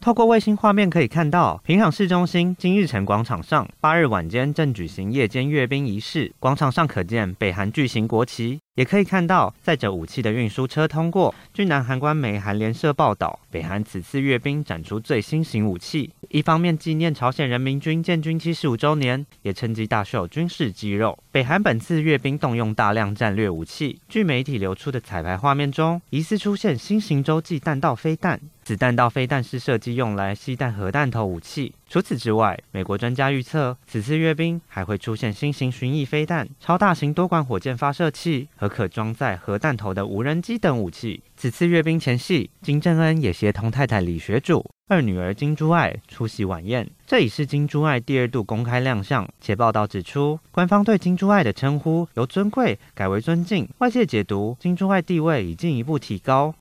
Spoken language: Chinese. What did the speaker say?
透过卫星画面可以看到，平壤市中心金日成广场上，八日晚间正举行夜间阅兵仪式。广场上可见北韩巨型国旗，也可以看到载着武器的运输车通过。据南韩官媒韩联社报道，北韩此次阅兵展出最新型武器，一方面纪念朝鲜人民军建军七十五周年，也趁机大秀军事肌肉。北韩本次阅兵动用大量战略武器，据媒体流出的彩排画面中，疑似出现新型洲际弹道飞弹。子弹道飞弹是设计用来携带核弹头武器。除此之外，美国专家预测，此次阅兵还会出现新型巡弋飞弹、超大型多管火箭发射器和可装载核弹头的无人机等武器。此次阅兵前夕，金正恩也协同太太李学主、二女儿金珠爱出席晚宴。这已是金珠爱第二度公开亮相。且报道指出，官方对金珠爱的称呼由尊贵改为尊敬。外界解读，金珠爱地位已进一步提高。